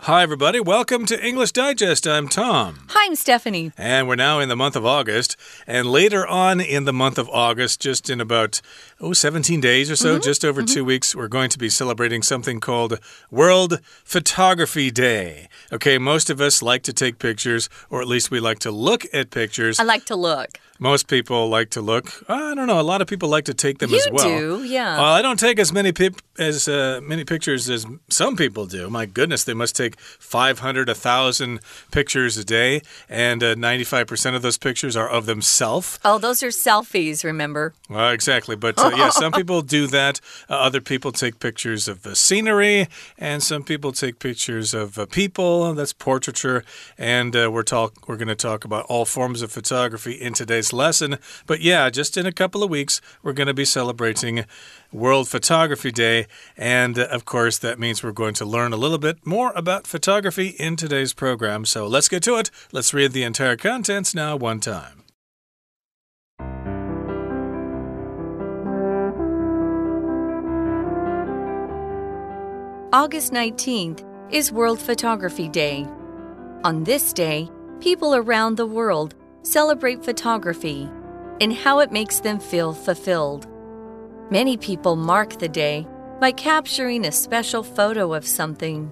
Hi, everybody. Welcome to English Digest. I'm Tom. Hi, I'm Stephanie. And we're now in the month of August. And later on in the month of August, just in about, oh, 17 days or so, Mm-hmm. just over two weeks, we're going to be celebrating something called World Photography Day. Okay, most of us like to take pictures, or at least we like to look at pictures. I like to look. Most people like to look. I don't know. A lot of people like to take them You as well. You do, yeah. Well, I don't take as many pip as uh, many pictures as some people do. My goodness, they must take 500, 1,000 pictures a day, and uh, 95% of those pictures are of themselves. Oh, those are selfies, remember? Well, exactly. But uh, yeah, some people do that. Uh, other people take pictures of the scenery, and some people take pictures of uh, people. That's portraiture. And uh, we're talk we're going to talk about all forms of photography in today's lesson. But yeah, just in a couple of weeks, we're going to be celebrating World Photography Day, and uh, of course, that means we're going to learn a little bit more about photography in today's program. So let's get to it. Let's read the entire contents now, one time. August 19th is World Photography Day. On this day, people around the world celebrate photography and how it makes them feel fulfilled. Many people mark the day by capturing a special photo of something.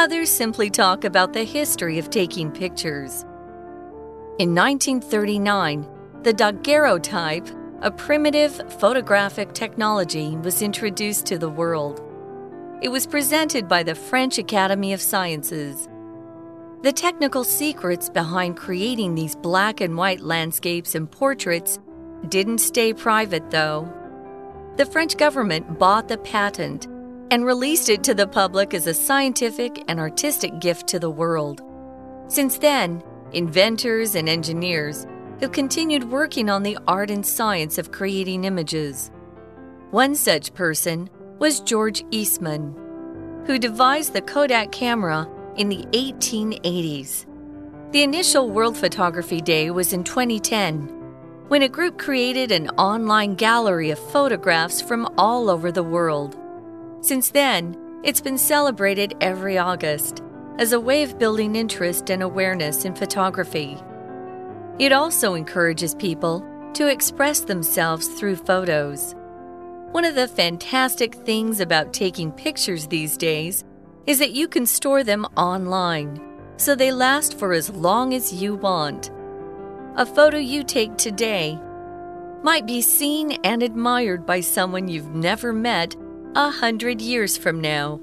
Others simply talk about the history of taking pictures. In 1939, the daguerreotype, a primitive photographic technology, was introduced to the world. It was presented by the French Academy of Sciences. The technical secrets behind creating these black and white landscapes and portraits didn't stay private, though. The French government bought the patent and released it to the public as a scientific and artistic gift to the world. Since then, inventors and engineers have continued working on the art and science of creating images. One such person was George Eastman, who devised the Kodak camera in the 1880s. The initial World Photography Day was in 2010 when a group created an online gallery of photographs from all over the world. Since then, it's been celebrated every August as a way of building interest and awareness in photography. It also encourages people to express themselves through photos. One of the fantastic things about taking pictures these days is that you can store them online, so they last for as long as you want. A photo you take today might be seen and admired by someone you've never met a hundred years from now.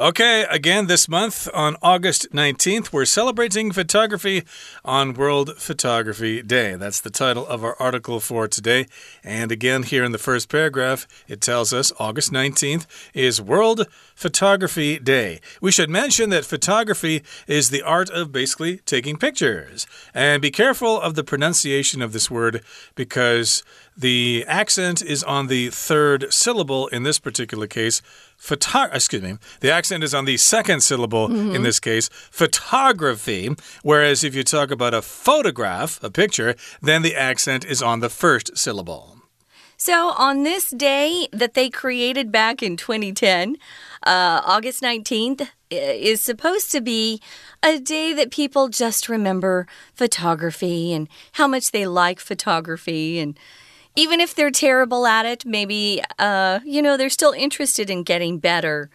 Okay, again, this month on August 19th, we're celebrating photography on World Photography Day. That's the title of our article for today. And again, here in the first paragraph, it tells us August 19th is World Photography Day. We should mention that photography is the art of basically taking pictures. And be careful of the pronunciation of this word because the accent is on the third syllable in this particular case. Photo excuse me. The accent is on the second syllable in this case, photography. Whereas if you talk about a photograph, a picture, then the accent is on the first syllable. So, on this day that they created back in 2010, uh, August 19th, is supposed to be a day that people just remember photography and how much they like photography. And even if they're terrible at it, maybe, uh, you know, they're still interested in getting better.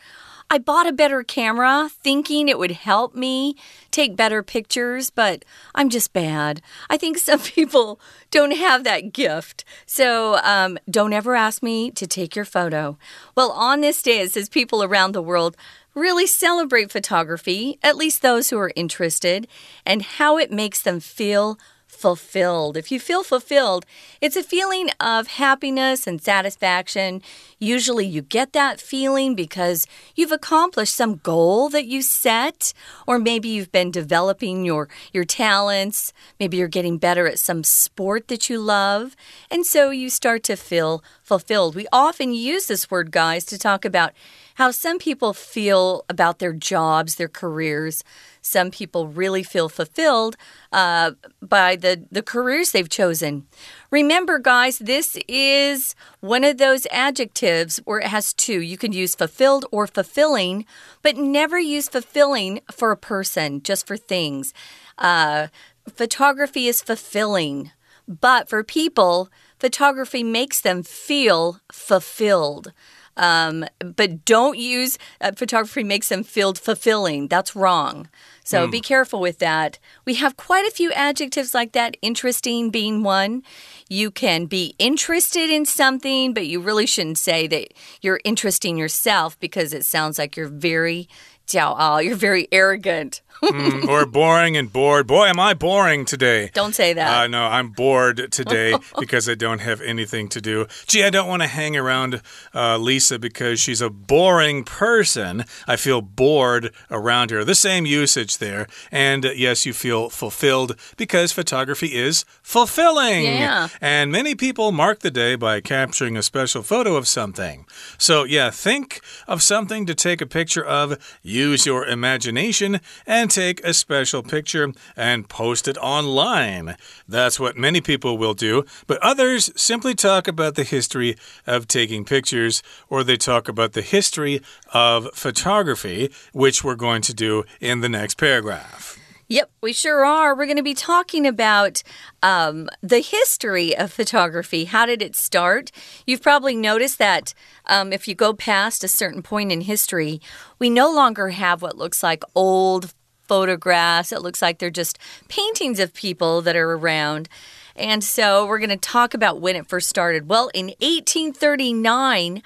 I bought a better camera thinking it would help me take better pictures, but I'm just bad. I think some people don't have that gift. So um, don't ever ask me to take your photo. Well, on this day, it says people around the world really celebrate photography, at least those who are interested, and how it makes them feel fulfilled. If you feel fulfilled, it's a feeling of happiness and satisfaction. Usually you get that feeling because you've accomplished some goal that you set, or maybe you've been developing your, your talents. Maybe you're getting better at some sport that you love. And so you start to feel fulfilled. We often use this word, guys, to talk about how some people feel about their jobs, their careers. Some people really feel fulfilled uh, by the, the careers they've chosen. Remember, guys, this is one of those adjectives where it has two. You can use fulfilled or fulfilling, but never use fulfilling for a person, just for things. Uh, photography is fulfilling, but for people, photography makes them feel fulfilled. Um, but don't use uh, photography makes them feel fulfilling. That's wrong. So mm. be careful with that. We have quite a few adjectives like that, interesting being one. You can be interested in something, but you really shouldn't say that you're interesting yourself because it sounds like you're very you're very arrogant mm, or boring and bored. Boy, am I boring today. Don't say that. Uh, no, I'm bored today because I don't have anything to do. Gee, I don't want to hang around uh, Lisa because she's a boring person. I feel bored around her. The same usage there. And uh, yes, you feel fulfilled because photography is fulfilling. Yeah. And many people mark the day by capturing a special photo of something. So, yeah, think of something to take a picture of, use your imagination, and take a special picture and post it online. That's what many people will do, but others simply talk about the history of taking pictures or they talk about the history of photography, which we're going to do in the next paragraph. Yep, we sure are. We're going to be talking about um, the history of photography. How did it start? You've probably noticed that um, if you go past a certain point in history, we no longer have what looks like old photographs. It looks like they're just paintings of people that are around. And so we're going to talk about when it first started. Well, in 1839,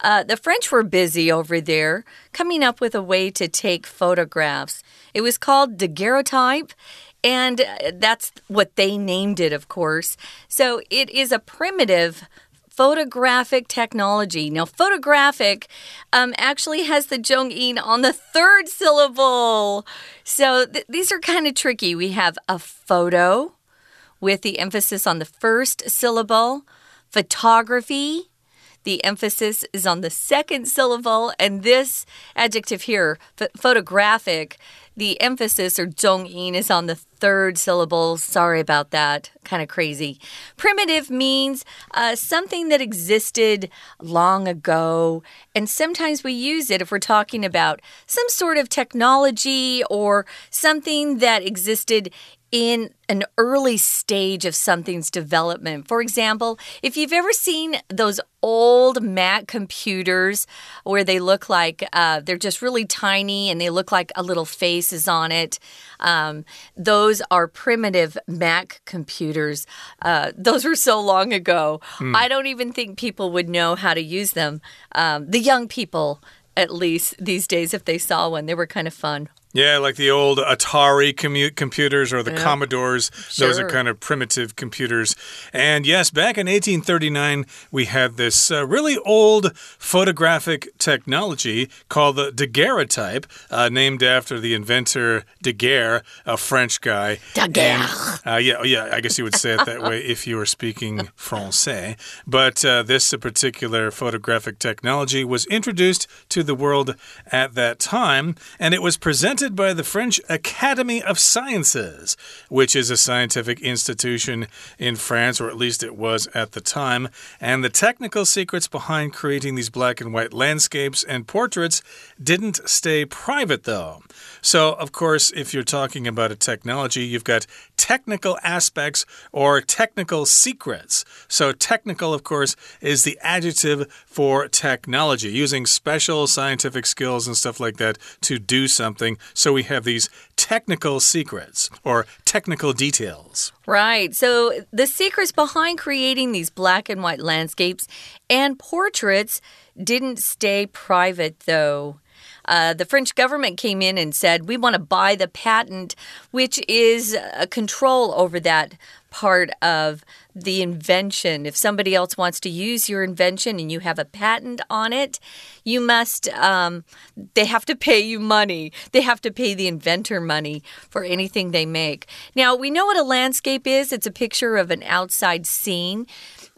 uh, the French were busy over there coming up with a way to take photographs. It was called daguerreotype. And uh, that's what they named it, of course. So it is a primitive photographic technology. Now, photographic um, actually has the zhongyin on the third syllable. So th these are kind of tricky. We have a photo with the emphasis on the first syllable, photography. The emphasis is on the second syllable, and this adjective here, photographic, the emphasis or zhongyin is on the third syllable. Sorry about that. Kind of crazy. Primitive means uh, something that existed long ago. And sometimes we use it if we're talking about some sort of technology or something that existed in an early stage of something's development. For example, if you've ever seen those old Mac computers where they look like uh, they're just really tiny and they look like a little face is on it, um, those are primitive Mac computers. Uh, those were so long ago. Mm. I don't even think people would know how to use them. Um, the young people, at least these days, if they saw one, they were kind of fun. Yeah, like the old Atari commute computers or the yeah. Commodores. Sure. Those are kind of primitive computers. And yes, back in 1839, we had this uh, really old photographic technology called the daguerreotype, uh, named after the inventor Daguerre, a French guy. Daguerre. uh, yeah, oh, yeah, I guess you would say it that way if you were speaking Francais. But uh, this particular photographic technology was introduced to the world at that time, and it was presented by the French Academy of Sciences, which is a scientific institution in France, or at least it was at the time. And the technical secrets behind creating these black and white landscapes and portraits didn't stay private, though. So, of course, if you're talking about a technology, you've got technical aspects or technical secrets. So, technical, of course, is the adjective for technology, using special scientific skills and stuff like that to do something. So, we have these technical secrets or technical details. Right. So, the secrets behind creating these black and white landscapes and portraits didn't stay private, though. Uh, the French government came in and said, We want to buy the patent, which is a control over that part of the invention. If somebody else wants to use your invention and you have a patent on it, you must, um, they have to pay you money. They have to pay the inventor money for anything they make. Now, we know what a landscape is it's a picture of an outside scene.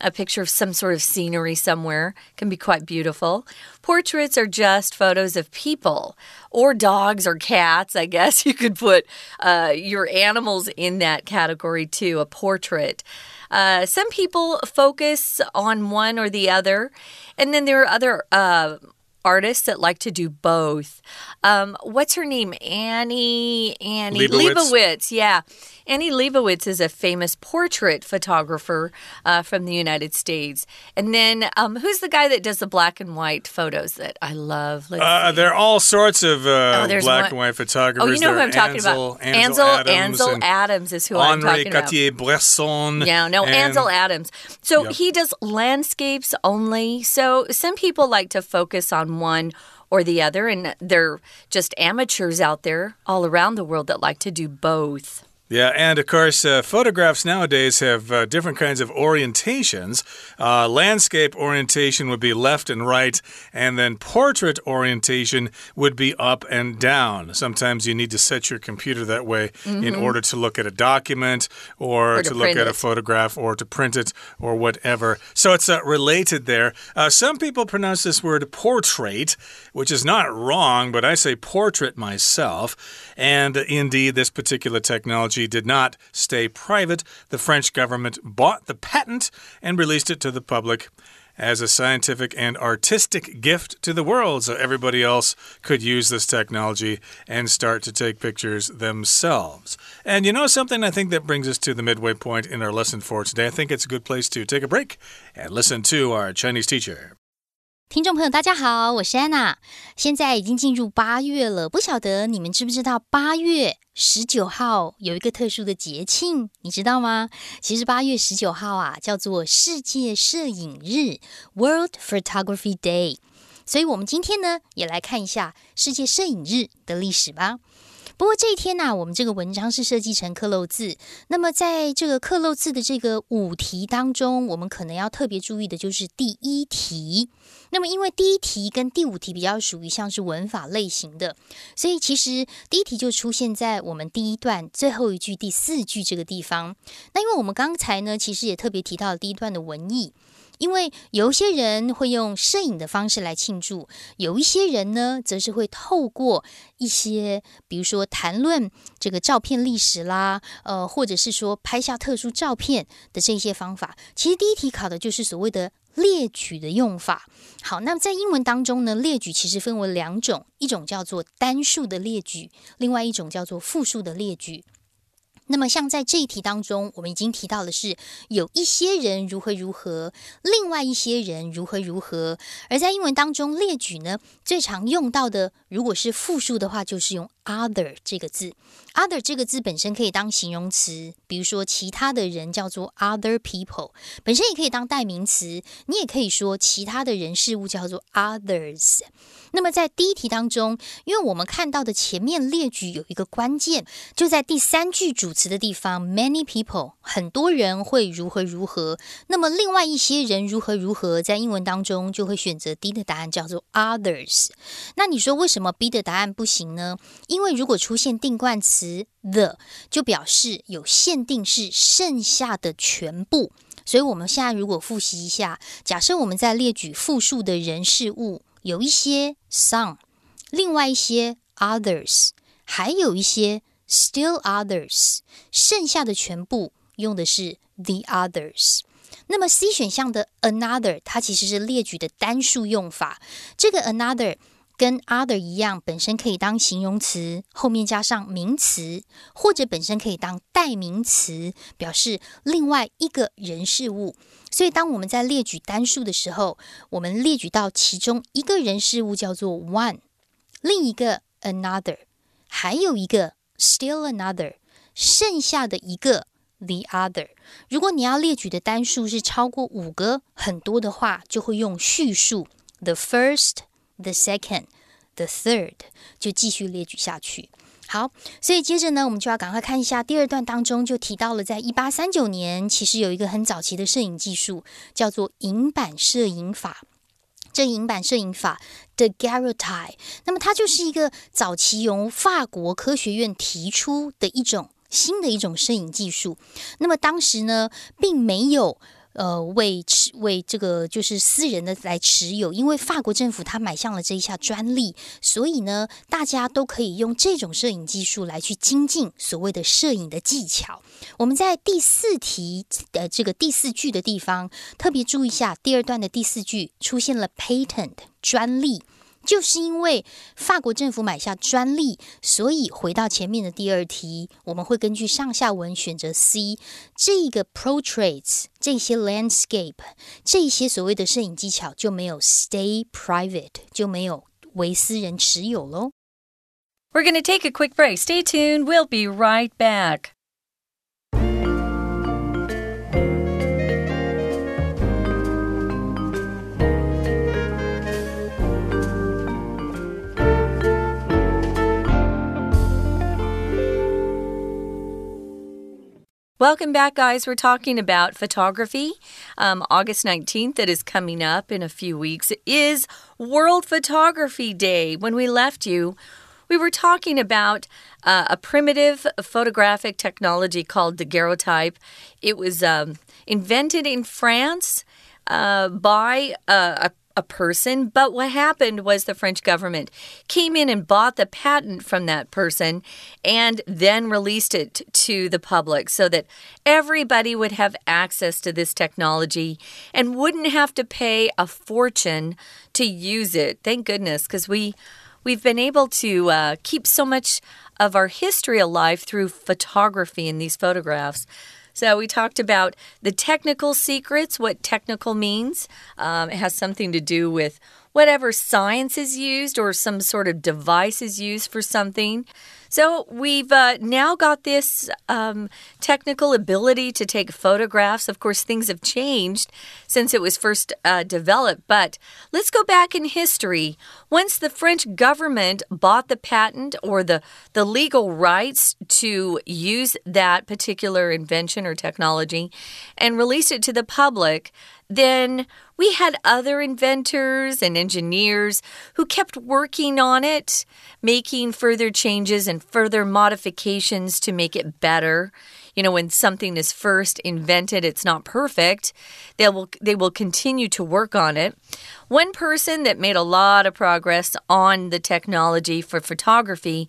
A picture of some sort of scenery somewhere can be quite beautiful. Portraits are just photos of people or dogs or cats. I guess you could put uh, your animals in that category too, a portrait. Uh, some people focus on one or the other, and then there are other. Uh, artists that like to do both. Um, what's her name? Annie Annie Leibovitz. Leibovitz. Yeah, Annie Leibovitz is a famous portrait photographer uh, from the United States. And then um, who's the guy that does the black and white photos that I love? Uh, there are all sorts of uh, Oh, black one- and white photographers. Oh, you know who I'm talking Ansel, about? Ansel, Adams, Ansel Adams is who I'm Henri talking about. Cartier-Bresson. Yeah, no, and- Ansel Adams. So Yep. he does landscapes only. So some people like to focus on one or the other, and they're just amateurs out there all around the world that like to do both. Yeah, and of course, uh, photographs nowadays have uh, different kinds of orientations. Uh, landscape orientation would be left and right, and then portrait orientation would be up and down. Sometimes you need to set your computer that way in order to look at a document or, Mm-hmm. Or to to, look at a photograph or to print it or whatever. So it's uh, related there. Uh, some people pronounce this word portrait, which is not wrong, but I say portrait myself. And indeed, this particular technology did not stay private. The French government bought the patent and released it to the public as a scientific and artistic gift to the world so everybody else could use this technology and start to take pictures themselves. And you know something? I think that brings us to the midway point in our lesson for today. I think it's a good place to take a break and listen to our Chinese teacher. 听众朋友，大家好，我是安娜。现在已经进入八月了，不晓得你们知不知道八月十九号有一个特殊的节庆，你知道吗？其实八月十九号啊，叫做世界摄影日 （World Photography Day）。所以，我们今天呢，也来看一下世界摄影日的历史吧。不过这一天呢、我们这个文章是设计成刻漏字。那么在这个刻漏字的这个五题当中，我们可能要特别注意的就是第一题。那么因为第一题跟第五题比较属于像是文法类型的，所以其实第一题就出现在我们第一段最后一句第四句这个地方。那因为我们刚才呢，其实也特别提到了第一段的文意。因为有一些人会用摄影的方式来庆祝，有一些人呢，则是会透过一些，比如说谈论这个照片历史啦，呃，或者是说拍下特殊照片的这些方法。其实第一题考的就是所谓的列举的用法。好，那么在英文当中呢，列举其实分为两种，一种叫做单数的列举，另外一种叫做复数的列举。那么，像在这一题当中，我们已经提到的是有一些人如何如何，另外一些人如何如何。而在英文当中，列举呢最常用到的，如果是复数的话，就是用 other 这个字。other 这个字本身可以当形容词，比如说其他的人叫做 other people，本身也可以当代名词。你也可以说其他的人事物叫做 others。那么在第一题当中，因为我们看到的前面列举有一个关键，就在第三句主词的地方，many people 很多人会如何如何。那么另外一些人如何如何，在英文当中就会选择 D 的答案叫做 others。那你说为什么么 B 的答案不行呢？因为如果出现定冠词 the，就表示有限定是剩下的全部。所以我们现在如果复习一下，假设我们在列举复数的人事物。有一些 some，另外一些 others，还有一些 still others，剩下的全部用的是 the others。那么 C 选项的 another，它其实是列举的单数用法。这个 another 跟 other 一样，本身可以当形容词，后面加上名词，或者本身可以当代名词，表示另外一个人事物。所以，当我们在列举单数的时候，我们列举到其中一个人事物叫做 one，另一个 another，还有一个 still another，剩下的一个 the other。如果你要列举的单数是超过五个、很多的话，就会用序数 the first、the second、the third，就继续列举下去。好，所以接着呢，我们就要赶快看一下第二段当中就提到了，在一八三九年，其实有一个很早期的摄影技术，叫做银版摄影法。这银版摄影法的 Daguerreotype，那么它就是一个早期由法国科学院提出的一种新的一种摄影技术。那么当时呢，并没有呃，为持为这个就是私人的来持有，因为法国政府他买下了这一项专利，所以呢，大家都可以用这种摄影技术来去精进所谓的摄影的技巧。我们在第四题的这个第四句的地方特别注意一下，第二段的第四句出现了 patent 专利。就是因为法国政府买下专利，所以回到前面的第二题，我们会根据上下文选择 C。这个 portraits 这些 landscape 这些所谓的摄影技巧就没有 stay private，就没有为私人持有喽。We're going to take a quick break. Stay tuned. We'll be right back. Welcome back, guys. We're talking about photography. Um, August 19th, that is coming up in a few weeks, is World Photography Day. When we left you, we were talking about uh, a primitive photographic technology called daguerreotype. It was um, invented in France uh, by uh, a a person, but what happened was the French government came in and bought the patent from that person and then released it to the public so that everybody would have access to this technology and wouldn't have to pay a fortune to use it. Thank goodness, because we we've been able to uh, keep so much of our history alive through photography in these photographs. So we talked about the technical secrets, what technical means. Um, it has something to do with whatever science is used or some sort of device is used for something. So we've uh, now got this um, technical ability to take photographs. Of course, things have changed since it was first uh, developed, but let's go back in history. Once the French government bought the patent or the, the legal rights to use that particular invention or technology and released it to the public, then we had other inventors and engineers who kept working on it, making further changes and further modifications to make it better. You know, when something is first invented, it's not perfect. They will they will continue to work on it. One person that made a lot of progress on the technology for photography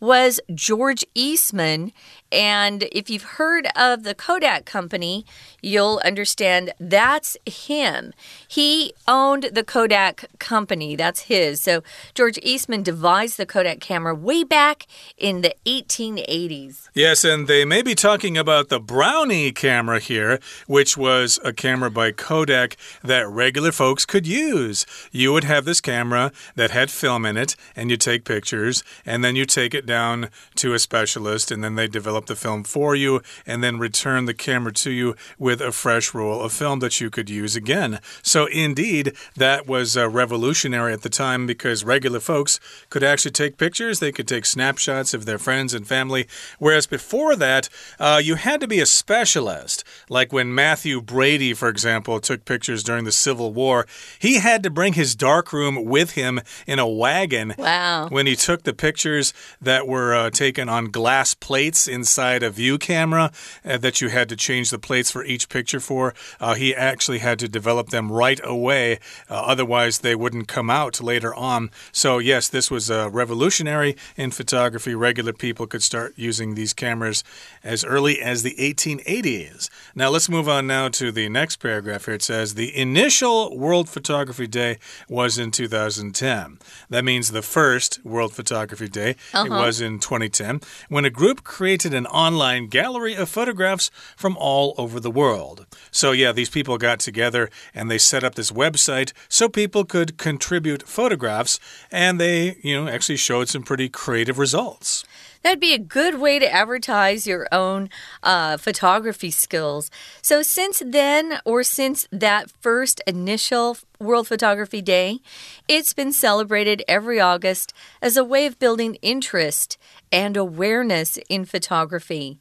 was George Eastman. And if you've heard of the Kodak company, you'll understand that's him. He owned the Kodak company, that's his. So George Eastman devised the Kodak camera way back in the 1880s. Yes, and they may be talking about the Brownie camera here, which was a camera by Kodak that regular folks could use. You would have this camera that had film in it, and you take pictures, and then you take it down to a specialist, and then they develop the film for you, and then return the camera to you with a fresh roll of film that you could use again. So, indeed, that was uh, revolutionary at the time because regular folks could actually take pictures, they could take snapshots of their friends and family, whereas before that, uh, you had to be a specialist. Like when Mathew Brady, for example, took pictures during the Civil War, he had to bring his darkroom with him in a wagon. Wow. When he took the pictures that were uh, taken on glass plates inside a view camera uh, that you had to change the plates for each picture for. Uh, he actually had to develop them right away, uh, otherwise, they wouldn't come out later on. So, yes, this was uh, revolutionary in photography. Regular people could start using these cameras as early as the 1880s. Now, let's move on now to the next paragraph here. It says the initial World Photography Day was in 2010. That means the first World Photography Day. -huh. It was in 2010 when a group created an online gallery of photographs from all over the world. So, yeah, these people got together and they set up this website so people could contribute photographs, and they, you know, actually showed some pretty creative results. That'd be a good way to advertise your own uh, photography skills. So, since then, or since that first initial World Photography Day, it's been celebrated every August as a way of building interest and awareness in photography.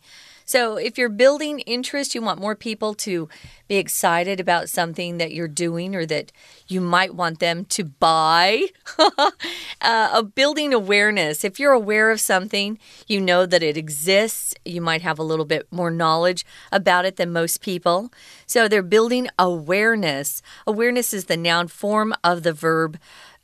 So, if you're building interest, you want more people to be excited about something that you're doing or that you might want them to buy. uh, building awareness. If you're aware of something, you know that it exists, you might have a little bit more knowledge about it than most people. So, they're building awareness. Awareness is the noun form of the verb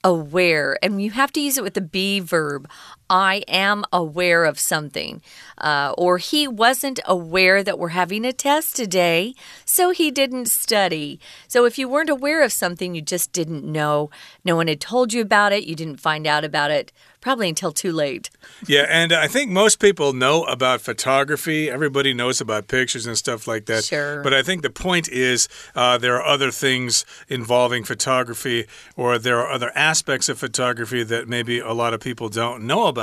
aware, and you have to use it with the be verb. I am aware of something. Uh, or he wasn't aware that we're having a test today, so he didn't study. So if you weren't aware of something, you just didn't know. No one had told you about it, you didn't find out about it probably until too late. Yeah, and I think most people know about photography. Everybody knows about pictures and stuff like that. Sure. But I think the point is uh, there are other things involving photography, or there are other aspects of photography that maybe a lot of people don't know about,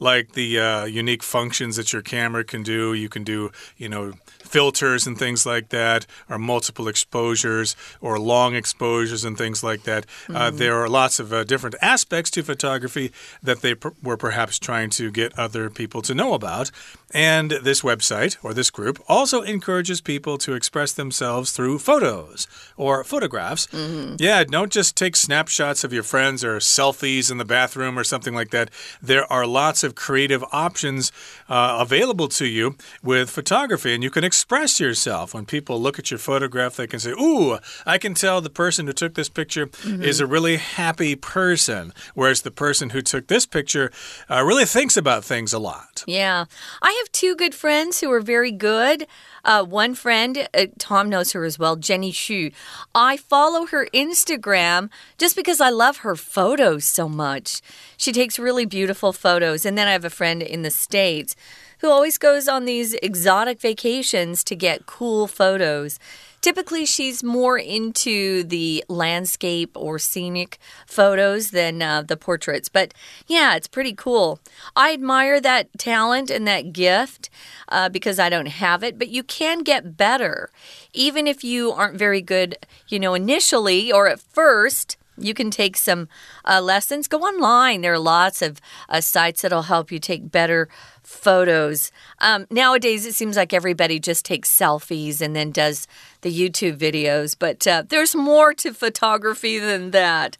like the uh, unique functions that your camera can do. You can do, you know, filters and things like that, or multiple exposures, or long exposures and things like that. Mm uh, mm-hmm. there are lots of uh, different aspects to photography that they were perhaps trying to get other people to know about. And this website or this group also encourages people to express themselves through photos or photographs. Mm -hmm. Yeah, don't just take snapshots of your friends or selfies in the bathroom or something like that. There are lots of creative options uh, available to you with photography, and you can express yourself. When people look at your photograph, they can say, Ooh, I can tell the person who took this picture mm -hmm. is a really happy person, whereas the person who took this picture uh, really thinks about things a lot. Yeah. I have two good friends who are very good. Uh, one friend, uh, Tom knows her as well, Jenny Xu. I follow her Instagram just because I love her photos so much. She takes really beautiful photos. And then I have a friend in the States who always goes on these exotic vacations to get cool photos. Typically, she's more into the landscape or scenic photos than uh, the portraits. But yeah, it's pretty cool. I admire that talent and that gift uh, because I don't have it, but you can get better. Even if you aren't very good, you know, initially or at first. You can take some uh, lessons. Go online. There are lots of uh, sites that'll help you take better photos. Um, nowadays, it seems like everybody just takes selfies and then does the YouTube videos, but uh, there's more to photography than that.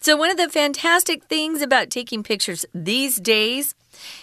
So, one of the fantastic things about taking pictures these days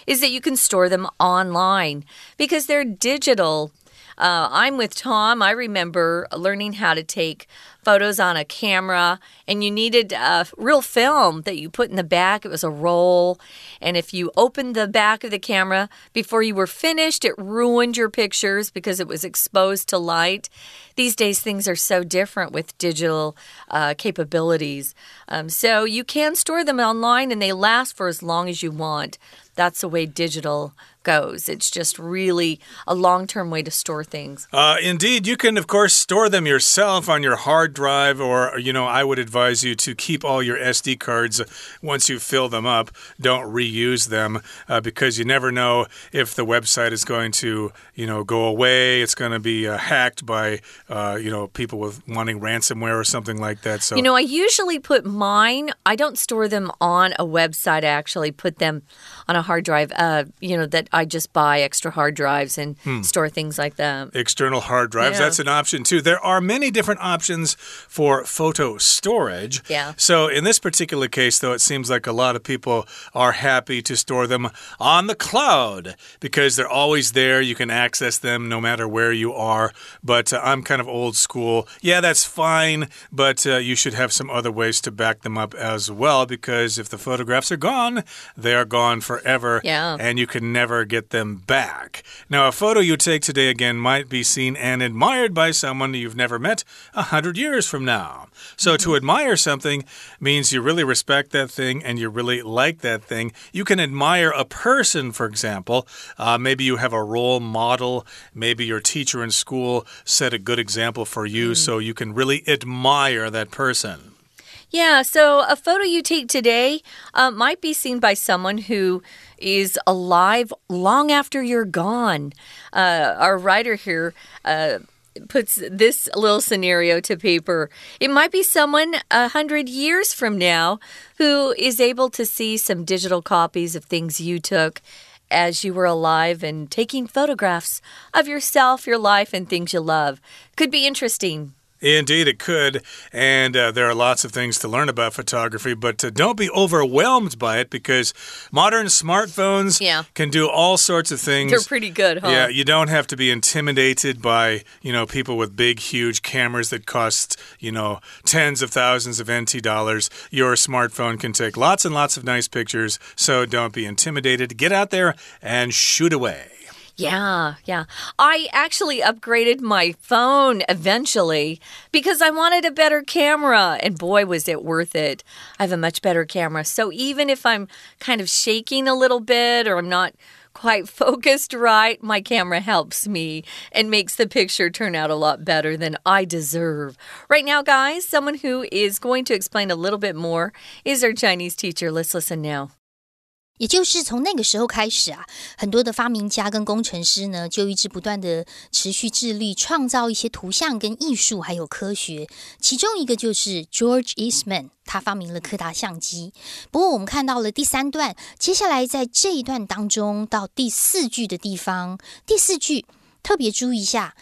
is that you can store them online because they're digital. Uh, I'm with Tom. I remember learning how to take photos on a camera, and you needed a real film that you put in the back. It was a roll. And if you opened the back of the camera before you were finished, it ruined your pictures because it was exposed to light. These days, things are so different with digital uh, capabilities. Um, so you can store them online and they last for as long as you want. That's the way digital goes. It's just really a long term way to store things. Uh, indeed, you can, of course, store them yourself on your hard drive, or, you know, I would advise you to keep all your SD cards once you fill them up. Don't reuse them uh, because you never know if the website is going to, you know, go away. It's going to be uh, hacked by, uh, you know, people with wanting ransomware or something like that. So, you know, I usually put mine, I don't store them on a website. I actually put them on a hard drive, uh, you know, that I just buy extra hard drives and hmm. store things like that. External hard drives, yeah. that's an option too. There are many different options for photo storage. Yeah. So in this particular case, though, it seems like a lot of people are happy to store them on the cloud because they're always there. You can access them no matter where you are. But uh, I'm kind of old school. Yeah, that's fine, but uh, you should have some other ways to back them up as well because if the photographs are gone, they are gone forever. Yeah. And you can never get them back. Now, a photo you take today again might be seen and admired by someone you've never met a hundred years from now. So, to admire something means you really respect that thing and you really like that thing. You can admire a person, for example. Uh, maybe you have a role model. Maybe your teacher in school set a good example for you, mm. so you can really admire that person. Yeah, so a photo you take today uh, might be seen by someone who is alive long after you're gone. Uh, our writer here. Uh, puts this little scenario to paper. It might be someone a hundred years from now who is able to see some digital copies of things you took as you were alive and taking photographs of yourself, your life, and things you love. Could be interesting. Indeed, it could. And uh, there are lots of things to learn about photography, but uh, don't be overwhelmed by it because modern smartphones yeah. can do all sorts of things. They're pretty good, huh? Yeah, you don't have to be intimidated by, you know, people with big, huge cameras that cost, you know, tens of thousands of NT dollars. Your smartphone can take lots and lots of nice pictures, so don't be intimidated. Get out there and shoot away. Yeah, yeah. I actually upgraded my phone eventually because I wanted a better camera. And boy, was it worth it. I have a much better camera. So even if I'm kind of shaking a little bit or I'm not quite focused right, my camera helps me and makes the picture turn out a lot better than I deserve. Right now, guys, someone who is going to explain a little bit more is our Chinese teacher. Let's listen now. 也就是从那个时候开始啊，很多的发明家跟工程师呢，就一直不断的持续致力创造一些图像跟艺术，还有科学。其中一个就是 George Eastman，他发明了柯达相机。不过我们看到了第三段，接下来在这一段当中到第四句的地方，第四句特别注意一下，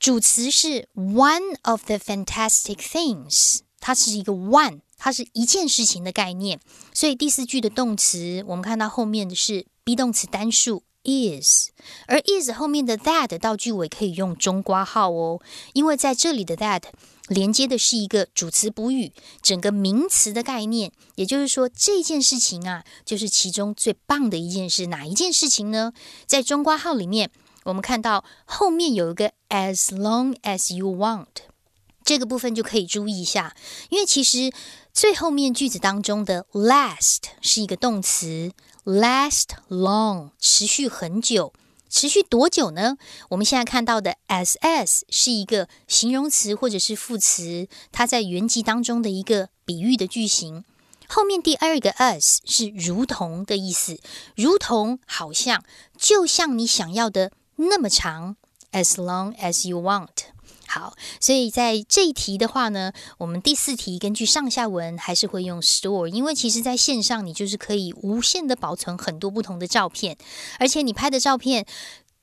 主词是 one of the fantastic things，它是一个 one。它是一件事情的概念，所以第四句的动词，我们看到后面的是 be 动词单数 is，而 is 后面的 that 到句尾可以用中括号哦，因为在这里的 that 连接的是一个主词补语，整个名词的概念，也就是说这件事情啊，就是其中最棒的一件事。哪一件事情呢？在中括号里面，我们看到后面有一个 as long as you want，这个部分就可以注意一下，因为其实。最后面句子当中的 last 是一个动词，last long 持续很久，持续多久呢？我们现在看到的 as as 是一个形容词或者是副词，它在原级当中的一个比喻的句型。后面第二个 as 是如同的意思，如同好像，就像你想要的那么长，as long as you want。好，所以在这一题的话呢，我们第四题根据上下文还是会用 store，因为其实在线上你就是可以无限的保存很多不同的照片，而且你拍的照片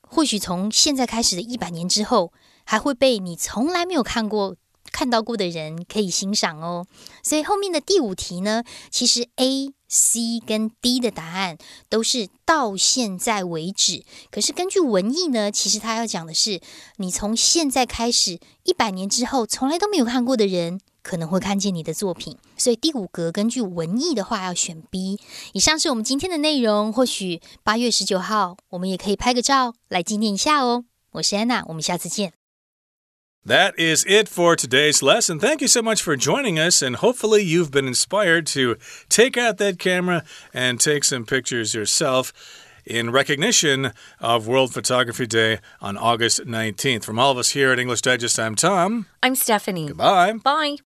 或许从现在开始的一百年之后，还会被你从来没有看过。看到过的人可以欣赏哦，所以后面的第五题呢，其实 A、C 跟 D 的答案都是到现在为止。可是根据文艺呢，其实他要讲的是，你从现在开始一百年之后，从来都没有看过的人可能会看见你的作品。所以第五格根据文艺的话要选 B。以上是我们今天的内容，或许八月十九号我们也可以拍个照来纪念一下哦。我是安娜，我们下次见。That is it for today's lesson. Thank you so much for joining us, and hopefully, you've been inspired to take out that camera and take some pictures yourself in recognition of World Photography Day on August 19th. From all of us here at English Digest, I'm Tom. I'm Stephanie. Goodbye. Bye.